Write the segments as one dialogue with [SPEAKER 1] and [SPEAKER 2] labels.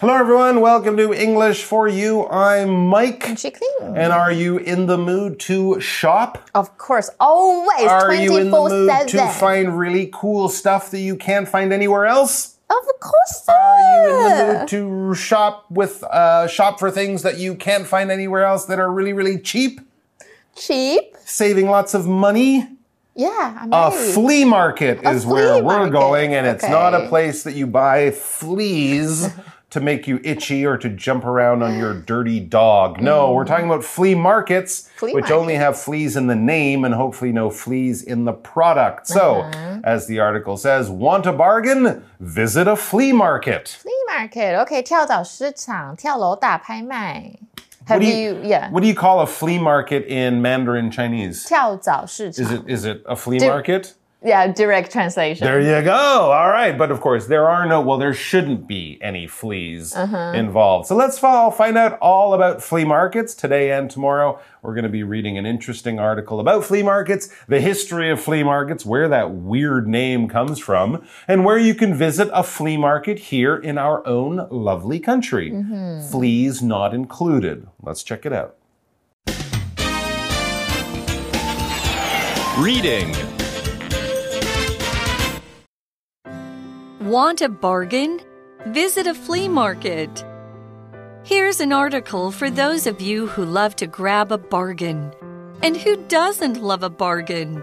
[SPEAKER 1] Hello, everyone. Welcome to English for You. I'm Mike.
[SPEAKER 2] Chicken.
[SPEAKER 1] And are you in the mood to shop?
[SPEAKER 2] Of course, always
[SPEAKER 1] Are you in the
[SPEAKER 2] 24
[SPEAKER 1] mood to find really cool stuff that you can't find anywhere else?
[SPEAKER 2] Of course.
[SPEAKER 1] Are you in the mood to shop with uh, shop for things that you can't find anywhere else that are really really cheap,
[SPEAKER 2] Cheap.
[SPEAKER 1] saving lots of money?
[SPEAKER 2] Yeah, I'm
[SPEAKER 1] A
[SPEAKER 2] ready.
[SPEAKER 1] flea market is
[SPEAKER 2] flea
[SPEAKER 1] where we're going, and it's not a place that you buy fleas to make you itchy or to jump around on your dirty dog. No, we're talking about flea markets,
[SPEAKER 2] Mm. Flea
[SPEAKER 1] which only have fleas in the name and hopefully no fleas in the product. So,
[SPEAKER 2] Uh-huh.
[SPEAKER 1] as the article says, want a bargain? Visit a flea market.
[SPEAKER 2] flea market. OK，跳蚤市场，跳楼大拍卖。
[SPEAKER 1] What
[SPEAKER 2] Have
[SPEAKER 1] do
[SPEAKER 2] you, yeah?
[SPEAKER 1] What do you call a flea market in Mandarin Chinese?
[SPEAKER 2] 跳蚤市场
[SPEAKER 1] Is it is it a flea
[SPEAKER 2] Do-
[SPEAKER 1] market?
[SPEAKER 2] Yeah, direct translation.
[SPEAKER 1] There you go. All right. But of course, there are no, well, there shouldn't be any fleas uh-huh. involved. So let's all find out all about flea markets today and tomorrow. We're going to be reading an interesting article about flea markets, the history of flea markets, where that weird name comes from, and where you can visit a flea market here in our own lovely country. Mm-hmm. Fleas not included. Let's check it out.
[SPEAKER 3] Reading.
[SPEAKER 4] Want a bargain? Visit a flea market. Here's an article for those of you who love to grab a bargain. And who doesn't love a bargain?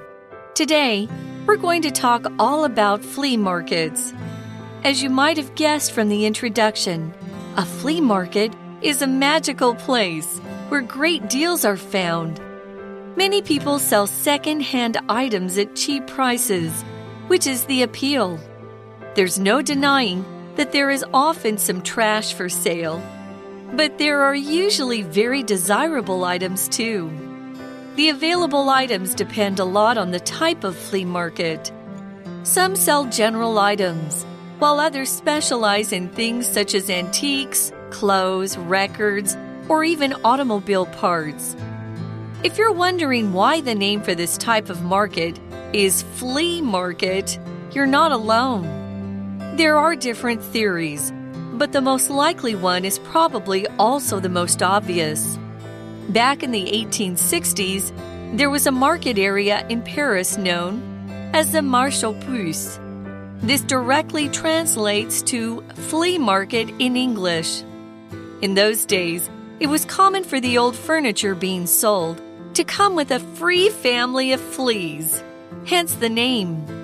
[SPEAKER 4] Today, we're going to talk all about flea markets. As you might have guessed from the introduction, a flea market is a magical place where great deals are found. Many people sell second hand items at cheap prices, which is the appeal. There's no denying that there is often some trash for sale. But there are usually very desirable items too. The available items depend a lot on the type of flea market. Some sell general items, while others specialize in things such as antiques, clothes, records, or even automobile parts. If you're wondering why the name for this type of market is flea market, you're not alone. There are different theories, but the most likely one is probably also the most obvious. Back in the 1860s, there was a market area in Paris known as the Marché aux Puces. This directly translates to flea market in English. In those days, it was common for the old furniture being sold to come with a free family of fleas, hence the name.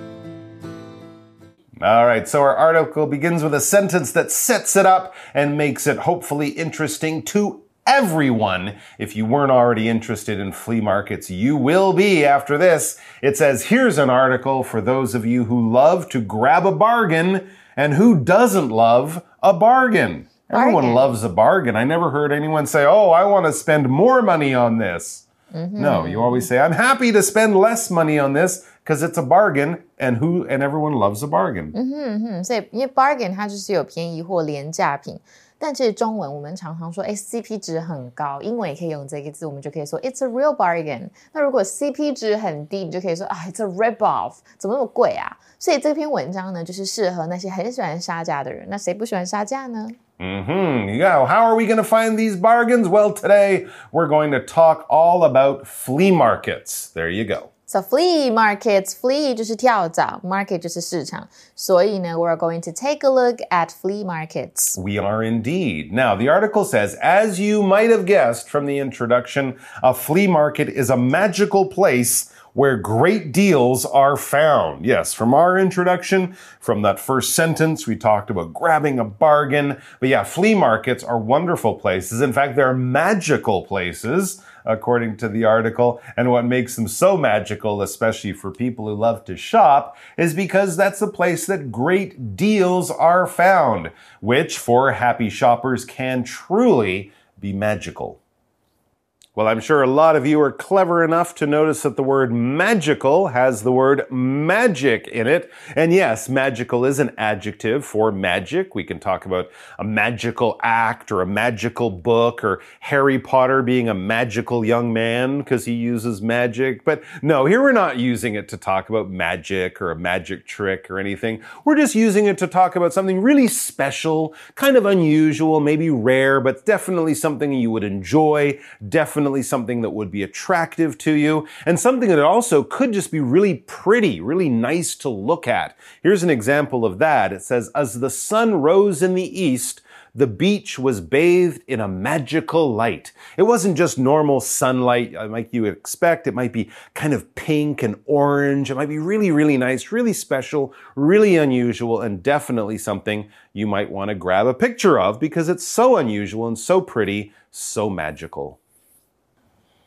[SPEAKER 1] All right, so our article begins with a sentence that sets it up and makes it hopefully interesting to everyone. If you weren't already interested in flea markets, you will be after this. It says, here's an article for those of you who love to grab a bargain and who doesn't love a bargain. Everyone
[SPEAKER 2] Bargain.
[SPEAKER 1] loves a bargain. I never heard anyone say, oh, I want to spend more money on this. Mm-hmm. No, you always say, I'm happy to spend less money on this because it's a bargain and who and everyone loves a bargain.
[SPEAKER 2] 嗯，所以因为 bargain 它就是有便宜或廉价品，但其实中文我们常常说，哎，CP 值很高，英文也可以用这个字，我们就可以说 it's a real bargain。那如果 CP 值很低，你就可以说啊，it's a rip off，怎么那么贵啊？所以这篇文章呢，就是适合那些很喜欢杀价的人。那谁不喜欢杀价呢？
[SPEAKER 1] Hmm. Yeah. How are we going to find these bargains? Well, today we're going to talk all about flea markets. There you go.
[SPEAKER 2] So flea markets, flea 就是跳蚤，market 就是市场，所以呢，we're going to take a look at flea markets.
[SPEAKER 1] We are indeed. Now, the article says, as you might have guessed from the introduction, a flea market is a magical place where great deals are found. Yes, from our introduction, from that first sentence, we talked about grabbing a bargain. But yeah, flea markets are wonderful places. In fact, they're magical places, according to the article. And what makes them so magical, especially for people who love to shop, is because that's the place that great deals are found, which for happy shoppers can truly be magical. Well, I'm sure a lot of you are clever enough to notice that the word magical has the word magic in it. And yes, magical is an adjective for magic. We can talk about a magical act or a magical book or Harry Potter being a magical young man because he uses magic. But no, here we're not using it to talk about magic or a magic trick or anything. We're just using it to talk about something really special, kind of unusual, maybe rare, but definitely something you would enjoy. Definitely definitely something that would be attractive to you and something that also could just be really pretty, really nice to look at. Here's an example of that. It says, as the sun rose in the east, the beach was bathed in a magical light. It wasn't just normal sunlight uh, like you would expect. It might be kind of pink and orange. It might be really, really nice, really special, really unusual, and definitely something you might want to grab a picture of because it's so unusual and so pretty, so magical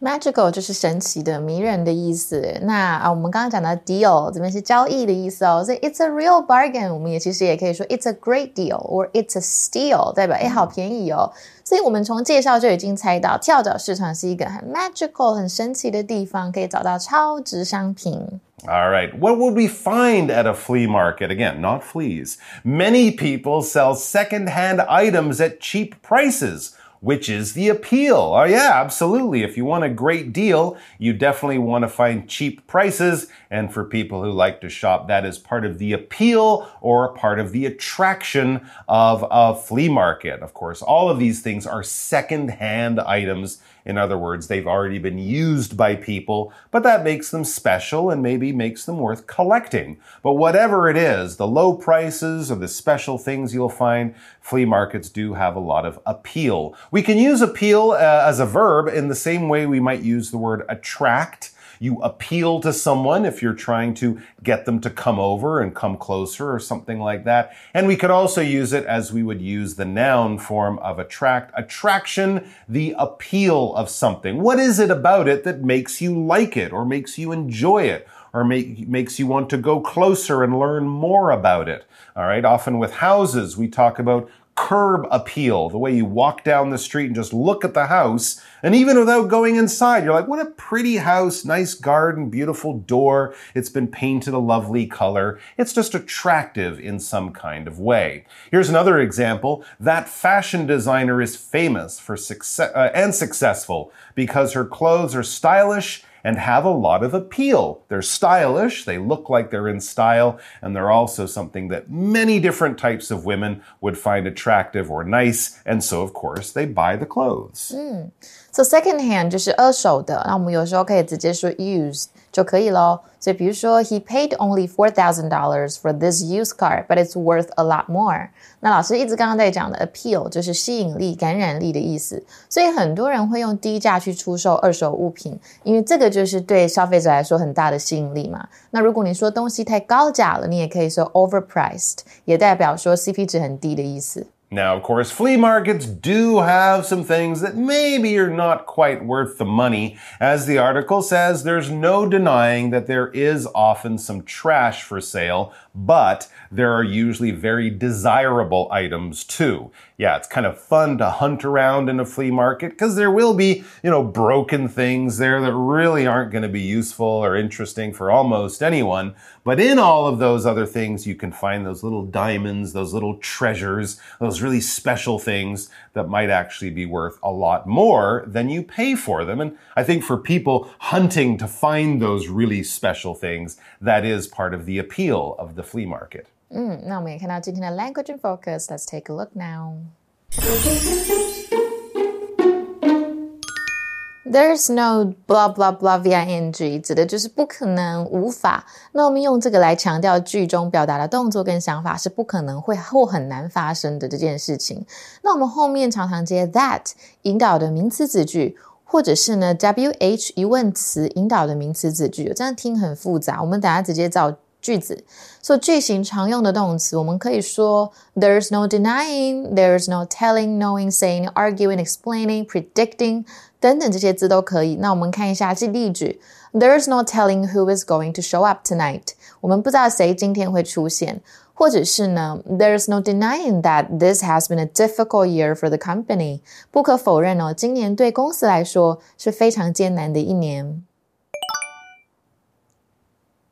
[SPEAKER 2] Magical 就是神奇的、迷人的意思。那啊，我们刚刚讲到 deal 这边是交易的意思哦，所以 it's a real bargain，我们也其实也可以说 it's a great deal or it's a steal，代表哎好便宜哦。所以我们从介绍就已经猜到，跳蚤市场是一个很 magical、很神奇的地方，可以找到超值商品。
[SPEAKER 1] All right. What would we find at a flea market? Again, not fleas. Many people sell secondhand items at cheap prices which is the appeal. Oh, yeah, absolutely. If you want a great deal, you definitely want to find cheap prices. And for people who like to shop, that is part of the appeal or part of the attraction of a flea market. Of course, all of these things are second-hand items in other words, they've already been used by people, but that makes them special and maybe makes them worth collecting. But whatever it is, the low prices or the special things you'll find, flea markets do have a lot of appeal. We can use appeal uh, as a verb in the same way we might use the word attract you appeal to someone if you're trying to get them to come over and come closer or something like that. And we could also use it as we would use the noun form of attract. Attraction, the appeal of something. What is it about it that makes you like it or makes you enjoy it? or make, makes you want to go closer and learn more about it. All right. Often with houses, we talk about curb appeal, the way you walk down the street and just look at the house. And even without going inside, you're like, what a pretty house, nice garden, beautiful door. It's been painted a lovely color. It's just attractive in some kind of way. Here's another example. That fashion designer is famous for success uh, and successful because her clothes are stylish and have a lot of appeal. They're stylish, they look like they're in style, and they're also something that many different types of women would find attractive or nice, and so of course they buy the clothes.
[SPEAKER 2] Mm. So second hand 就是二手的，那我们有时候可以直接说 used。 就可以咯。所以比如说，He paid only four thousand dollars for this used car, but it's worth a lot more。那老师一直刚刚在讲的 appeal 就是吸引力、感染力的意思。所以很多人会用低价去出售二手物品，因为这个就是对消费者来说很大的吸引力嘛。那如果你说东西太高价了，你也可以说 overpriced，也代表说 CP 值很低的意思。
[SPEAKER 1] Now, of course, flea markets do have some things that maybe are not quite worth the money. As the article says, there's no denying that there is often some trash for sale, but there are usually very desirable items too. Yeah, it's kind of fun to hunt around in a flea market because there will be, you know, broken things there that really aren't going to be useful or interesting for almost anyone. But in all of those other things, you can find those little diamonds, those little treasures, those really special things that might actually be worth a lot more than you pay for them. And I think for people hunting to find those really special things, that is part of the appeal of the flea market.
[SPEAKER 2] 嗯，那我们也看到今天的 language and focus. Let's take a look now. There's no blah blah blah ving 指的就是不可能、无法。那我们用这个来强调句中表达的动作跟想法是不可能会或很难发生的这件事情。那我们后面常常接 that 引导的名词子句，或者是呢 wh 疑问词引导的名词子句。这样听很复杂，我们等下直接造。 句子，所以句型常用的动词，我们可以说 There's no denying, there's no telling, knowing, saying, arguing, explaining, predicting 等等这些字都可以。那我们看一下这例句，There's no telling who is going to show up tonight。我们不知道谁今天会出现。 或者是呢，There's no denying that this has been a difficult year for the company。不可否认哦，今年对公司来说是非常艰难的一年。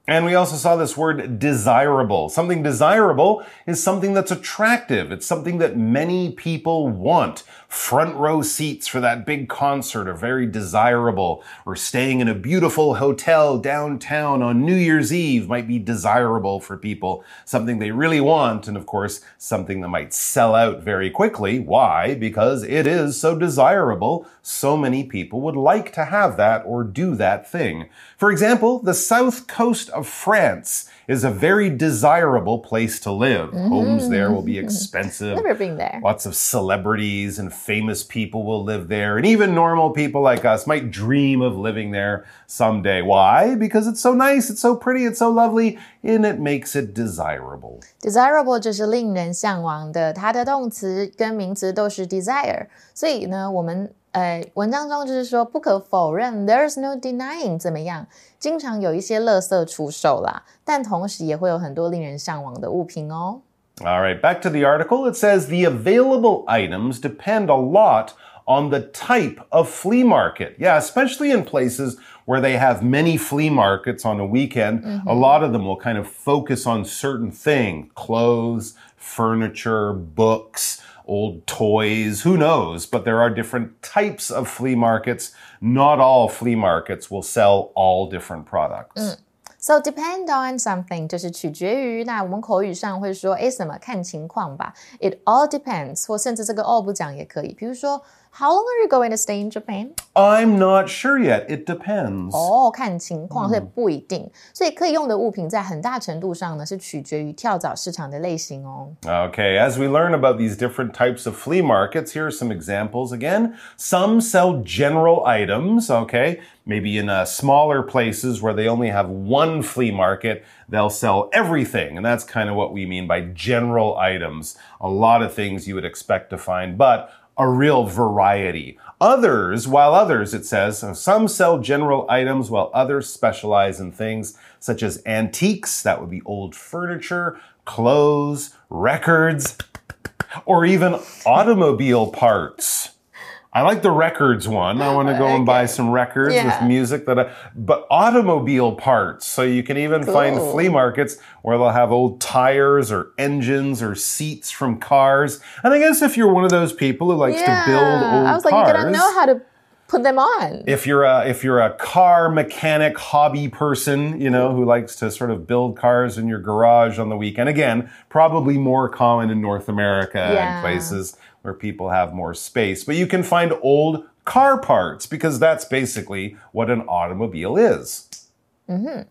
[SPEAKER 1] And we also saw this word desirable. Something desirable is something that's attractive. It's something that many people want. Front row seats for that big concert are very desirable. Or staying in a beautiful hotel downtown on New Year's Eve might be desirable for people. Something they really want. And of course, something that might sell out very quickly. Why? Because it is so desirable. So many people would like to have that or do that thing. For example, the south coast of France is a very desirable place to live. Mm -hmm. Homes there will be expensive.
[SPEAKER 2] Never been there.
[SPEAKER 1] Lots of celebrities and famous people will live there. And even normal people like us might dream of living there someday. Why? Because it's so nice, it's so pretty, it's so lovely, and it makes it desirable.
[SPEAKER 2] Desirable 就是令人向往的，它的动词跟名词都是 desire。所以呢，我们呃，文章中就是说不可否认，there's no denying 怎么样？经常有一些垃圾出售啦，但同时也会有很多令人向往的物品哦。
[SPEAKER 1] All right, back to the article. It says the available items depend a lot on the type of flea market. Yeah, especially in places where they have many flea markets on a weekend, mm -hmm. a lot of them will kind of focus on certain things clothes, furniture, books old toys, who knows? But there are different types of flea markets. Not all flea markets will sell all different products.
[SPEAKER 2] Mm. So depend on something 就是取决于，那我们口语上会说，哎，什么看情况吧。It all depends，或甚至这个 all 不讲也可以。比如说 how long are you going to stay in Japan?
[SPEAKER 1] I'm not sure yet. It depends.
[SPEAKER 2] 哦，看情况，所以不一定。所以可以用的物品在很大程度上呢是取决于跳蚤市场的类型哦。
[SPEAKER 1] Okay, as we learn about these different types of flea markets, here are some examples again. Some sell general items, okay? Maybe in uh, smaller places where they only have one flea market, they'll sell everything. And that's kind of what we mean by general items. A lot of things you would expect to find, but a real variety. Others, while others, it says, some sell general items while others specialize in things such as antiques, that would be old furniture, clothes, records, or even automobile parts. I like the records one. I want to go okay. and buy some records yeah. with music that I, but automobile parts. So you can even cool. find flea markets where they'll have old tires or engines or seats from cars. And I guess if you're one of those people who likes yeah. to build old cars.
[SPEAKER 2] I was like, you gotta know how to put them on.
[SPEAKER 1] If you're a if you're a car mechanic hobby person, you know, who likes to sort of build cars in your garage on the weekend, again, probably more common in North America yeah. and places where people have more space. But you can find old car parts because that's basically what an automobile is.
[SPEAKER 2] Mm-hmm.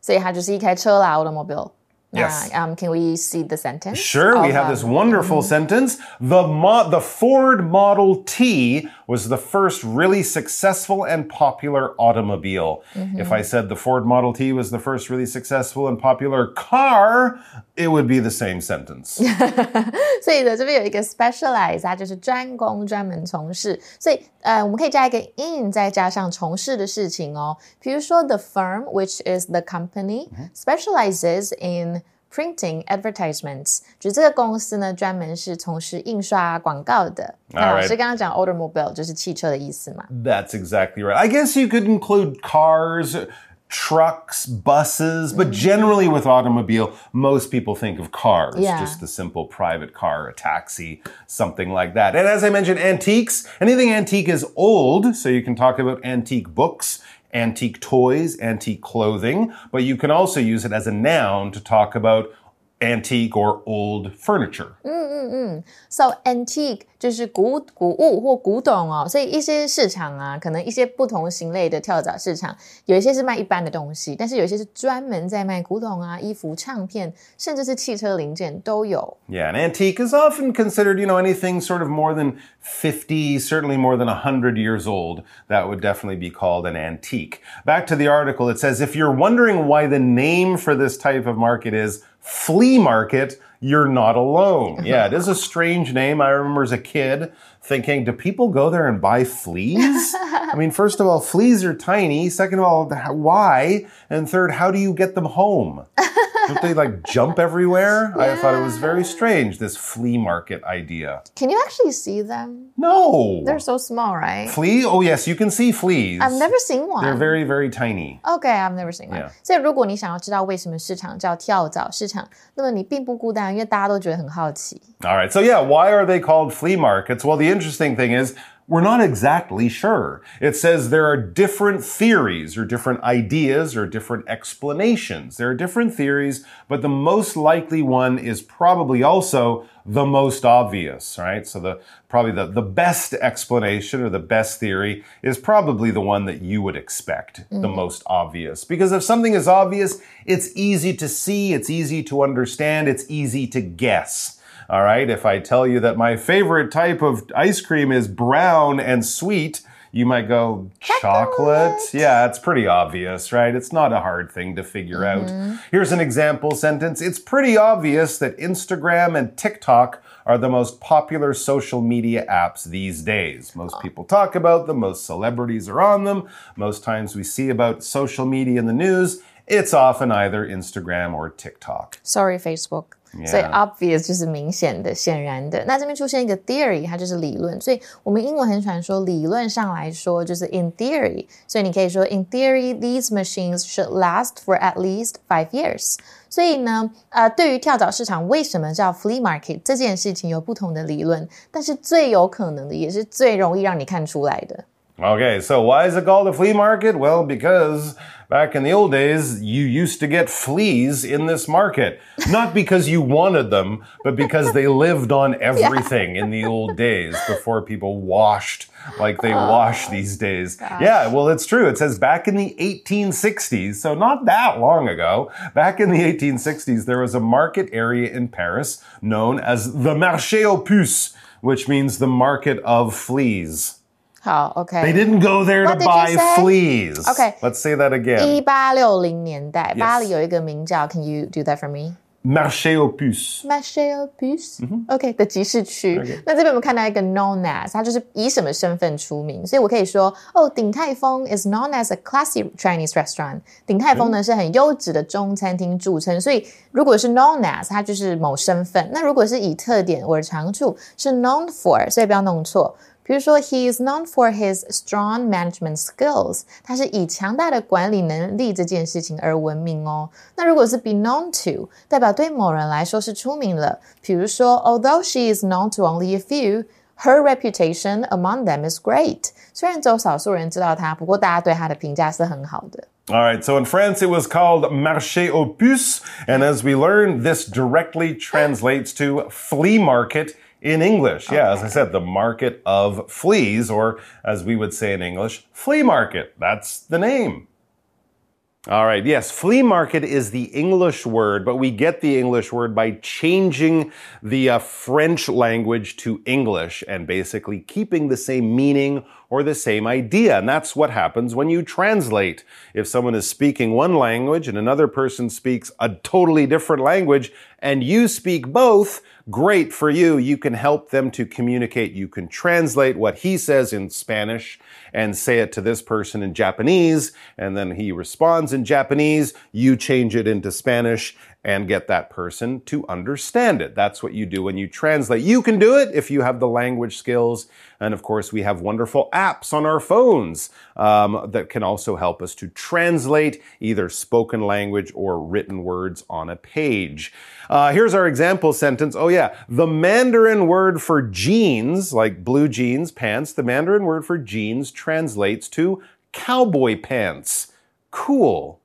[SPEAKER 2] 所以它就是一台车啦，
[SPEAKER 1] automobile。Yes.
[SPEAKER 2] Uh, um, can we see the sentence?
[SPEAKER 1] Sure. we have this wonderful mm-hmm. sentence. The mo- the Ford Model T was the first really successful and popular automobile. Mm-hmm. If I said the Ford Model T was the first really successful and popular car, it would be the same sentence.
[SPEAKER 2] 所以呢，这边有一个 specialize，它就是专攻、专门从事。所以呃，我们可以加一个 in，再加上从事的事情哦。比如说，the firm，which is the company，specializes in printing advertisements，就这个公司呢，专门是从事印刷广告的。那老师刚刚讲 automobile 就是汽车的意思嘛？
[SPEAKER 1] That's exactly right. I guess you could include cars trucks, buses, but generally with automobile, most people think of cars, yeah. just the simple private car, a taxi, something like that. And as I mentioned, antiques, anything antique is old, so you can talk about antique books, antique toys, antique clothing, but you can also use it as a noun to talk about antique or old furniture.
[SPEAKER 2] 嗯嗯嗯，so antique 就是古古物或古董哦，所以一些市场啊，可能一些不同型类的跳蚤市场，有一些是卖一般的东西，但是有一些是专门在卖古董啊、衣服、唱片，甚至是汽车零件都有。
[SPEAKER 1] Yeah, an antique is often considered, you know, anything sort of more than 50, certainly more than 100 years old, that would definitely be called an antique. Back to the article, it says if you're wondering why the name for this type of market is flea market, you're not alone. Yeah, it is a strange name. I remember as a kid thinking, do people go there and buy fleas? I mean, first of all, fleas are tiny. Second of all, why? And third, how do you get them home? Don't they like jump everywhere? I thought it was very strange, this flea market idea.
[SPEAKER 2] Can you actually see them?
[SPEAKER 1] No.
[SPEAKER 2] They're so small, right?
[SPEAKER 1] Flea? Oh, yes, you can see fleas.
[SPEAKER 2] I've never seen one.
[SPEAKER 1] They're very, very tiny.
[SPEAKER 2] Okay, I've never seen one.
[SPEAKER 1] Yeah.
[SPEAKER 2] 所以如果你想要知道为什么市场叫跳蚤市场，那么你并不孤单，因为大家都觉得很好奇。
[SPEAKER 1] All right, so yeah, why are they called flea markets? Well, the interesting thing is, we're not exactly sure. It says there are different theories or different ideas or different explanations. There are different theories, but the most likely one is probably also the most obvious, right? So the probably the, the best explanation or the best theory is probably the one that you would expect, the mm-hmm. most obvious. Because if something is obvious, it's easy to see, it's easy to understand, it's easy to guess. All right. If I tell you that my favorite type of ice cream is brown and sweet, you might go, chocolate? Yeah, it's pretty obvious, right? It's not a hard thing to figure out. Mm-hmm. Here's an example sentence. It's pretty obvious that Instagram and TikTok are the most popular social media apps these days. Most people talk about them, most celebrities are on them. Most times we see about social media in the news, it's often either Instagram or TikTok.
[SPEAKER 2] Sorry, Facebook。所以 obvious 就是明显的、显然的。那这边出现一个 theory，它就是理论。所以我们英文很喜欢说理论上来说就是 in theory。所以你可以说 in theory these machines should last for at least five years。所以呢，呃，对于跳蚤市场为什么叫 flea market 这件事情有不同的理论，但是最有可能的也是最容易让你看出来的。
[SPEAKER 1] Okay, so why is it called a flea market? Well, because back in the old days, you used to get fleas in this market. Not because you wanted them, but because they lived on everything in the old days before people washed like they oh, wash these days. Yeah, well, it's true. It says back in the 1860s, so not that long ago, back in the 1860s, there was a market area in Paris known as the Marché aux puces, which means the market of fleas.
[SPEAKER 2] 好，OK。
[SPEAKER 1] They didn't go there to
[SPEAKER 2] What did you
[SPEAKER 1] buy
[SPEAKER 2] say?
[SPEAKER 1] fleas.
[SPEAKER 2] Okay.
[SPEAKER 1] Let's say that again.
[SPEAKER 2] 一八六零年代，
[SPEAKER 1] Yes
[SPEAKER 2] 巴黎有一个名叫，Can you do that for me？
[SPEAKER 1] Marché aux puces.
[SPEAKER 2] Marché aux puces，OK、的集市区。那这边我们看到一个 known as，它就是以什么身份出名，所以我可以说，哦，鼎泰丰 is known as a classy Chinese restaurant。鼎泰丰呢是很优质的中餐厅着称，所以如果是 known as，它就是某身份；那如果是以特点或者长处，是 known for，所以不要弄错。 比如说，He is known for his strong management skills。他是以强大的管理能力这件事情而闻名哦。那如果是 be known to，代表对某人来说是出名了。比如说，Although she is known to only a few。Her reputation among them is great。虽然只有少数人知道她，不过大家对她的评价是很好的。
[SPEAKER 1] All right, so in France it was called Marché aux puces, and as we learned, this directly translates to flea market in English. Yeah, as I said, the market of fleas, or as we would say in English, flea market. That's the name. All right, yes, flea market is the English word, but we get the English word by changing the uh, French language to English and basically keeping the same meaning or the same idea. And that's what happens when you translate. If someone is speaking one language and another person speaks a totally different language and you speak both, great for you. You can help them to communicate. You can translate what he says in Spanish and say it to this person in Japanese. And then he responds in Japanese. You change it into Spanish and get that person to understand it. That's what you do when you translate. You can do it if you have the language skills. And of course, we have wonderful apps on our phones um, that can also help us to translate either spoken language or written words on a page. Uh, here's our example sentence. Oh, yeah. The Mandarin word for jeans, like blue jeans, pants, the Mandarin word for jeans translates to cowboy pants. Cool.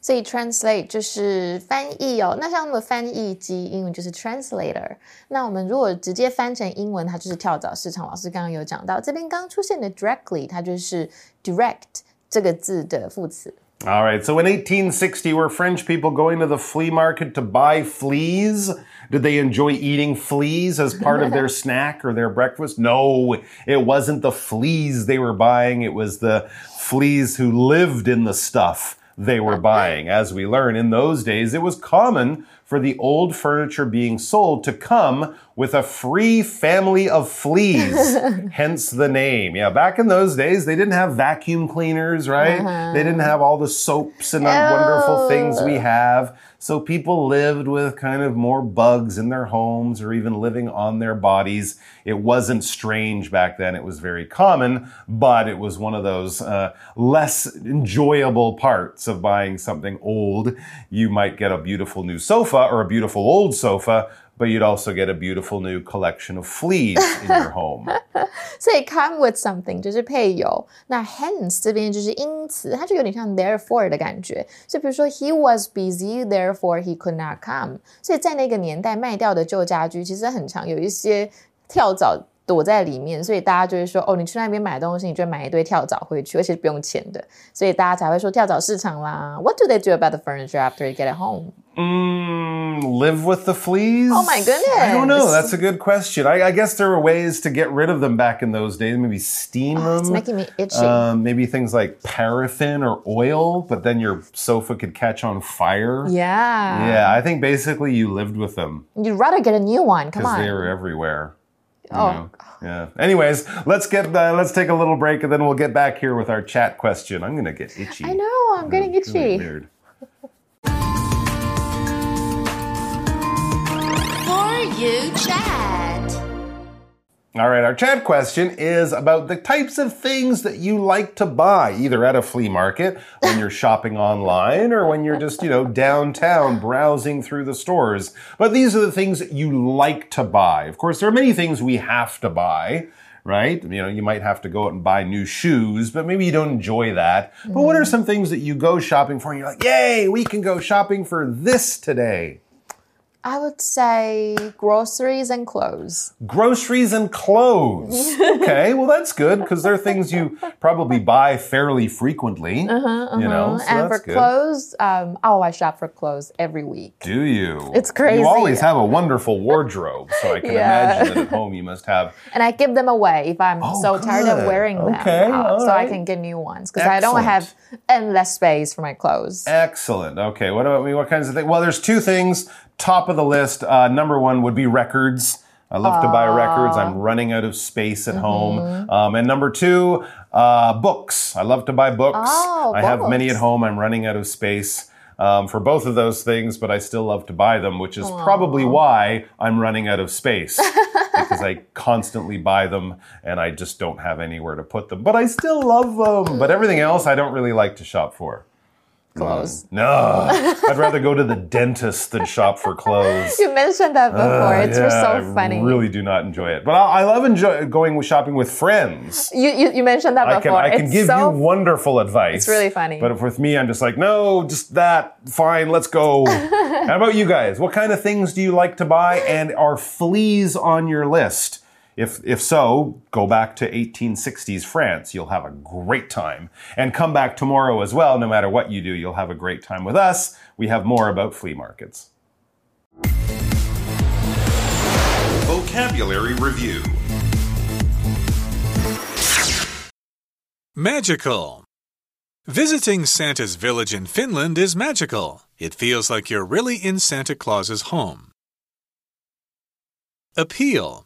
[SPEAKER 2] 所以 translate 就是翻译哦。那像我们翻译机，英文就是 translator。那我们如果直接翻成英文，它就是跳蚤市场。老师刚刚有讲到，这边刚出现的 directly，它就是 direct 这个字的副词。
[SPEAKER 1] All right, so in 1860, were French people going to the flea market to buy fleas? Did they enjoy eating fleas as part of their snack or their breakfast? No, it wasn't the fleas they were buying, it was the fleas who lived in the stuff they were buying. As we learn, in those days, it was common for the old furniture being sold to come with a free family of fleas, hence the name. Yeah, back in those days, they didn't have vacuum cleaners, right? They didn't have all the soaps and wonderful things we have. So people lived with kind of more bugs in their homes or even living on their bodies. It wasn't strange back then. It was very common, but it was one of those uh, less enjoyable parts of buying something old. You might get a beautiful new sofa or a beautiful old sofa, but you'd also get a beautiful new collection of fleas in your home.
[SPEAKER 2] 所以 come with something 就是配有，那 hence 这边就是因此，它就有点像 therefore 的感觉。所以比如说 he was busy, therefore he could not come。所以在那个年代卖掉的旧家居，其实很常有一些跳蚤。 躲在里面，所以大家就会说：“哦，你去那边买东西，你就买一堆跳蚤回去，而且是不用钱的。”所以大家才会说跳蚤市场啦。What do they do about the furniture after you get it home?
[SPEAKER 1] Mm, live with the fleas?
[SPEAKER 2] Oh my goodness.
[SPEAKER 1] I don't know. That's a good question. I, I, guess there were ways to get rid of them back in those days. Maybe steam
[SPEAKER 2] oh,
[SPEAKER 1] them.
[SPEAKER 2] It's making me itchy.
[SPEAKER 1] Um, maybe things like paraffin or oil, but then your sofa could catch on fire.
[SPEAKER 2] Yeah.
[SPEAKER 1] Yeah, I think basically you lived with them.
[SPEAKER 2] You'd rather get a new one. Come
[SPEAKER 1] on.
[SPEAKER 2] Because
[SPEAKER 1] they were everywhere.
[SPEAKER 2] Oh. Know?
[SPEAKER 1] Yeah. Anyways, let's get uh, let's take a little break and then we'll get back here with our chat question. I'm gonna get itchy.
[SPEAKER 2] I know. I'm getting itchy. Really
[SPEAKER 1] weird.
[SPEAKER 3] For you chat.
[SPEAKER 1] All right, our chat question is about the types of things that you like to buy, either at a flea market, when you're shopping online, or when you're just, you know, downtown browsing through the stores. But these are the things that you like to buy. Of course, there are many things we have to buy right? You know, you might have to go out and buy new shoes, but maybe you don't enjoy that. But what are mm-hmm. some things that you go shopping for and you're like, yay, we can go shopping for this today?
[SPEAKER 2] I would say groceries and clothes.
[SPEAKER 1] Groceries and clothes. okay, well that's good because they're things you probably buy fairly frequently. Uh -huh, uh -huh. You know,
[SPEAKER 2] so and for
[SPEAKER 1] good.
[SPEAKER 2] clothes, um, oh, I shop for clothes every week.
[SPEAKER 1] Do you?
[SPEAKER 2] It's crazy.
[SPEAKER 1] You always have a wonderful wardrobe, so I can yeah. imagine that at home you must have.
[SPEAKER 2] And I give them away if I'm oh, so good. tired of wearing them.
[SPEAKER 1] Okay,
[SPEAKER 2] uh, so
[SPEAKER 1] right.
[SPEAKER 2] I can get new ones because I don't have endless space for my clothes.
[SPEAKER 1] Excellent. Okay, what about me? What kinds of things? Well, there's two things top of the list, uh, number one would be records. I love to buy records. I'm running out of space at mm -hmm. home. Um, and number two, uh, books. I love to buy books.
[SPEAKER 2] Oh,
[SPEAKER 1] I have many at home. I'm running out of space. Um, for both of those things, but I still love to buy them, which is Aww. probably why I'm running out of space because I constantly buy them and I just don't have anywhere to put them. But I still love them. But everything else I don't really like to shop for
[SPEAKER 2] clothes.
[SPEAKER 1] No, I'd rather go to the dentist than shop for clothes.
[SPEAKER 2] You mentioned that before. Uh, it's
[SPEAKER 1] yeah,
[SPEAKER 2] so funny.
[SPEAKER 1] I really do not enjoy it, but I, I love enjoy going shopping with friends.
[SPEAKER 2] You, you, you mentioned that before.
[SPEAKER 1] I can, I can give so, you wonderful advice.
[SPEAKER 2] It's really funny.
[SPEAKER 1] But if with me, I'm just like, no, just that. Fine, let's go. How about you guys? What kind of things do you like to buy, and are fleas on your list? If, if so, go back to 1860s France. You'll have a great time. And come back tomorrow as well. No matter what you do, you'll have a great time with us. We have more about flea markets.
[SPEAKER 5] Vocabulary Review Magical. Visiting Santa's village in Finland is magical. It feels like you're really in Santa Claus's home. Appeal.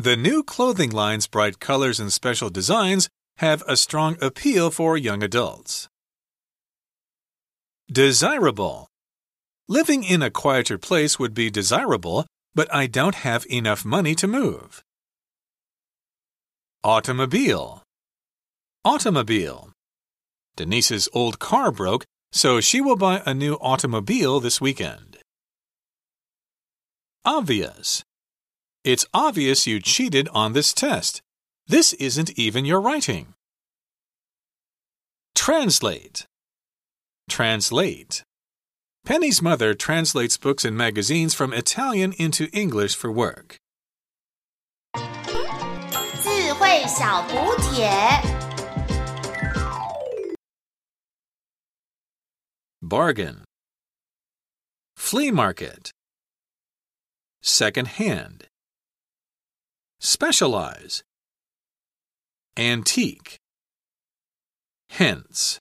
[SPEAKER 5] The new clothing line's bright colors and special designs have a strong appeal for young adults. Desirable. Living in a quieter place would be desirable, but I don't have enough money to move. Automobile. Automobile. Denise's old car broke, so she will buy a new automobile this weekend. Obvious. It's obvious you cheated on this test. This isn't even your writing. Translate. Translate. Penny's mother translates books and magazines from Italian into English for work. Bargain. Flea market. Second hand. Specialize. Antique. Hence.